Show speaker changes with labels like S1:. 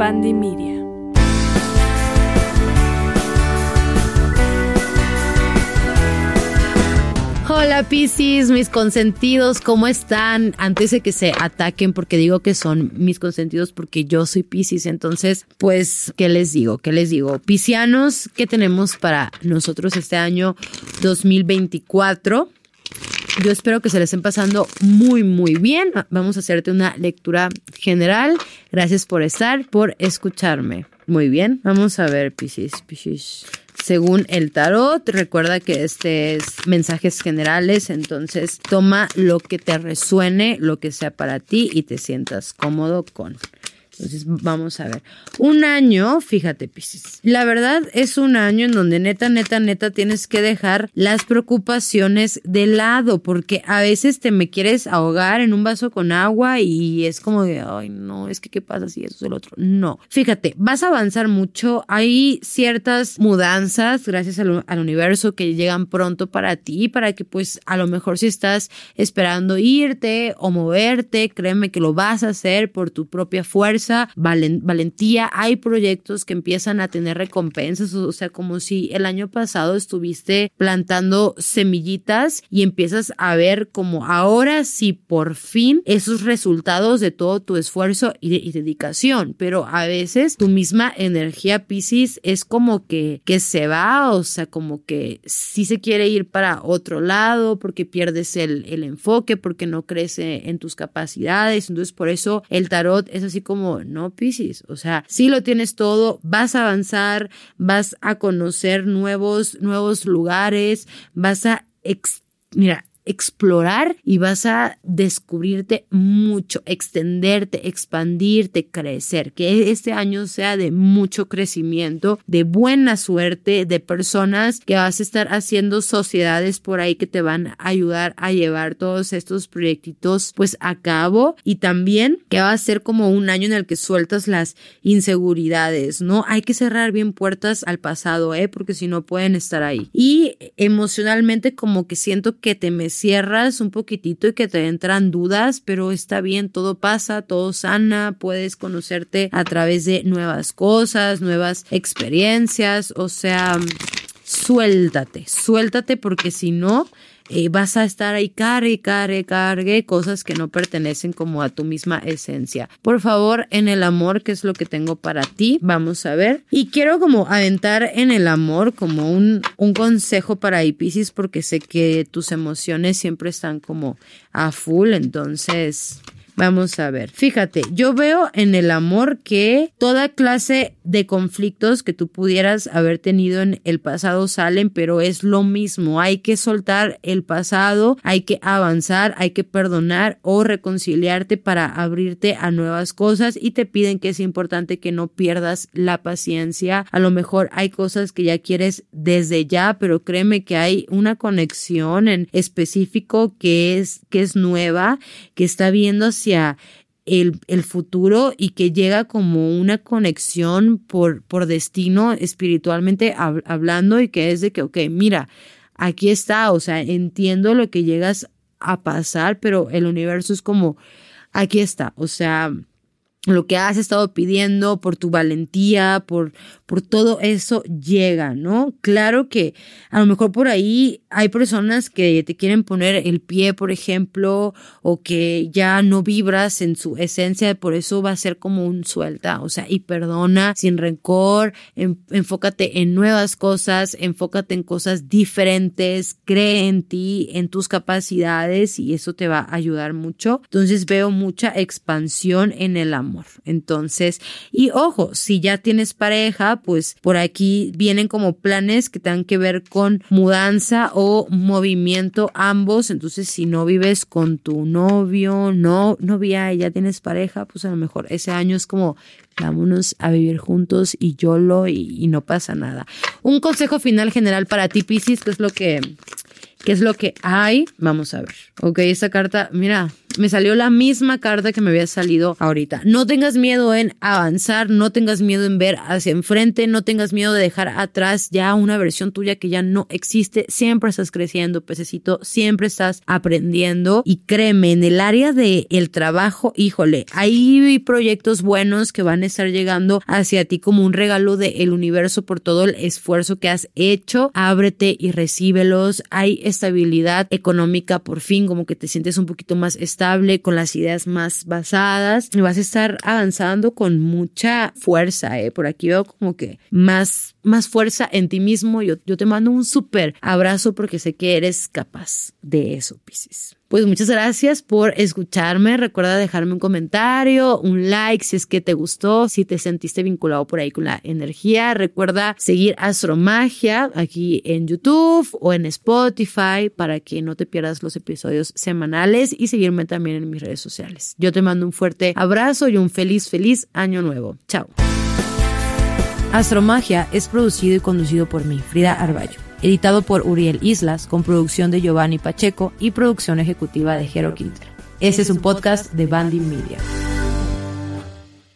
S1: Pandemia.
S2: Hola Piscis, mis consentidos, ¿cómo están? Antes de que se ataquen, porque digo que son mis consentidos porque yo soy Piscis, entonces, pues, ¿qué les digo? ¿Qué les digo? Piscianos, ¿qué tenemos para nosotros este año 2024? Yo espero que se les estén pasando muy, muy bien. Vamos a hacerte una lectura general. Gracias por estar, por escucharme. Muy bien, vamos a ver, Piscis, Piscis según el tarot. Recuerda que este es mensajes generales, entonces toma lo que te resuene, lo que sea para ti y te sientas cómodo con. Entonces, vamos a ver. Un año, fíjate, Pisces. La verdad es un año en donde neta, neta, neta tienes que dejar las preocupaciones de lado, porque a veces te me quieres ahogar en un vaso con agua y es como de, ay, no, es que qué pasa si eso es el otro. No. Fíjate, vas a avanzar mucho. Hay ciertas mudanzas, gracias al, al universo, que llegan pronto para ti, para que pues a lo mejor si estás esperando irte o moverte, créeme que lo vas a hacer por tu propia fuerza valentía. Hay proyectos que empiezan a tener recompensas, o sea, como si el año pasado estuviste plantando semillitas y empiezas a ver como ahora sí por fin esos resultados de todo tu esfuerzo y, dedicación. Pero a veces tu misma energía Pisces es como que, que se va, o sea, como que sí se quiere ir para otro lado porque pierdes el, el enfoque, porque no crece en tus capacidades. Entonces, por eso el tarot es así como no, Piscis. O sea, si lo tienes todo, vas a avanzar, vas a conocer nuevos, nuevos lugares, vas a, mira, explorar y vas a descubrirte mucho, extenderte, expandirte, crecer. Que este año sea de mucho crecimiento, de buena suerte, de personas que vas a estar haciendo sociedades por ahí que te van a ayudar a llevar todos estos proyectitos pues a cabo y también que va a ser como un año en el que sueltas las inseguridades, ¿no? Hay que cerrar bien puertas al pasado, ¿eh? Porque si no pueden estar ahí. Y emocionalmente como que siento que te me cierras un poquitito y que te entran dudas, pero está bien, todo pasa, todo sana, puedes conocerte a través de nuevas cosas, nuevas experiencias, o sea, suéltate, suéltate porque si no, eh, vas a estar ahí cargue, cargue, cargue cosas que no pertenecen como a tu misma esencia. Por favor, en el amor, ¿qué es lo que tengo para ti? Vamos a ver. Y quiero como aventar en el amor como un, un consejo para Pisces porque sé que tus emociones siempre están como a full, entonces Vamos a ver. Fíjate, yo veo en el amor que toda clase de conflictos que tú pudieras haber tenido en el pasado salen, pero es lo mismo. Hay que soltar el pasado, hay que avanzar, hay que perdonar o reconciliarte para abrirte a nuevas cosas y te piden que es importante que no pierdas la paciencia. A lo mejor hay cosas que ya quieres desde ya, pero créeme que hay una conexión en específico que es que es nueva, que está viendo el, futuro y que llega como una conexión por, por destino espiritualmente hablando y que es de que, ok, mira, aquí está, o sea, entiendo lo que llegas a pasar, pero el universo es como, aquí está, o sea, lo que has estado pidiendo, por tu valentía, por, por todo eso llega, ¿no? Claro que a lo mejor por ahí hay personas que te quieren poner el pie, por ejemplo, o que ya no vibras en su esencia, por eso va a ser como un suelta, o sea, y perdona sin rencor, enfócate en nuevas cosas, enfócate en cosas diferentes, cree en ti, en tus capacidades y eso te va a ayudar mucho. Entonces veo mucha expansión en el amor entonces, y ojo, si ya tienes pareja, pues por aquí vienen como planes que tengan que ver con mudanza o movimiento ambos. Entonces, si no vives con tu novio, no, novia y ya tienes pareja, pues a lo mejor ese año es como vámonos a vivir juntos y YOLO y, y no pasa nada. Un consejo final general para ti, Pisces, que es lo que ¿Qué es lo que hay? Vamos a ver. Ok, esta carta, mira, me salió la misma carta que me había salido ahorita. No tengas miedo en avanzar, no tengas miedo en ver hacia enfrente, no tengas miedo de dejar atrás ya una versión tuya que ya no existe. Siempre estás creciendo, pececito, siempre estás aprendiendo y créeme, en el área del el trabajo, híjole, hay proyectos buenos que van a estar llegando hacia ti como un regalo del universo por todo el esfuerzo que has hecho. Ábrete y recíbelos. Hay estabilidad económica por fin, como que te sientes un poquito más estable, con las ideas más basadas y vas a estar avanzando con mucha fuerza, ¿eh? Por aquí veo como que más, más fuerza en ti mismo. Yo, yo te mando un súper abrazo porque sé que eres capaz de eso, Piscis. Pues muchas gracias por escucharme. Recuerda dejarme un comentario, un like si es que te gustó, si te sentiste vinculado por ahí con la energía. Recuerda seguir Astromagia aquí en YouTube o en Spotify para que no te pierdas los episodios semanales y seguirme también en mis redes sociales. Yo te mando un fuerte abrazo y un feliz, feliz año nuevo. Chao. Astromagia es producido y conducido por mí, Frida Arballo editado por Uriel Islas, con producción de Giovanni Pacheco y producción ejecutiva de Jero Quinter. Ese es un podcast de Bandy Media.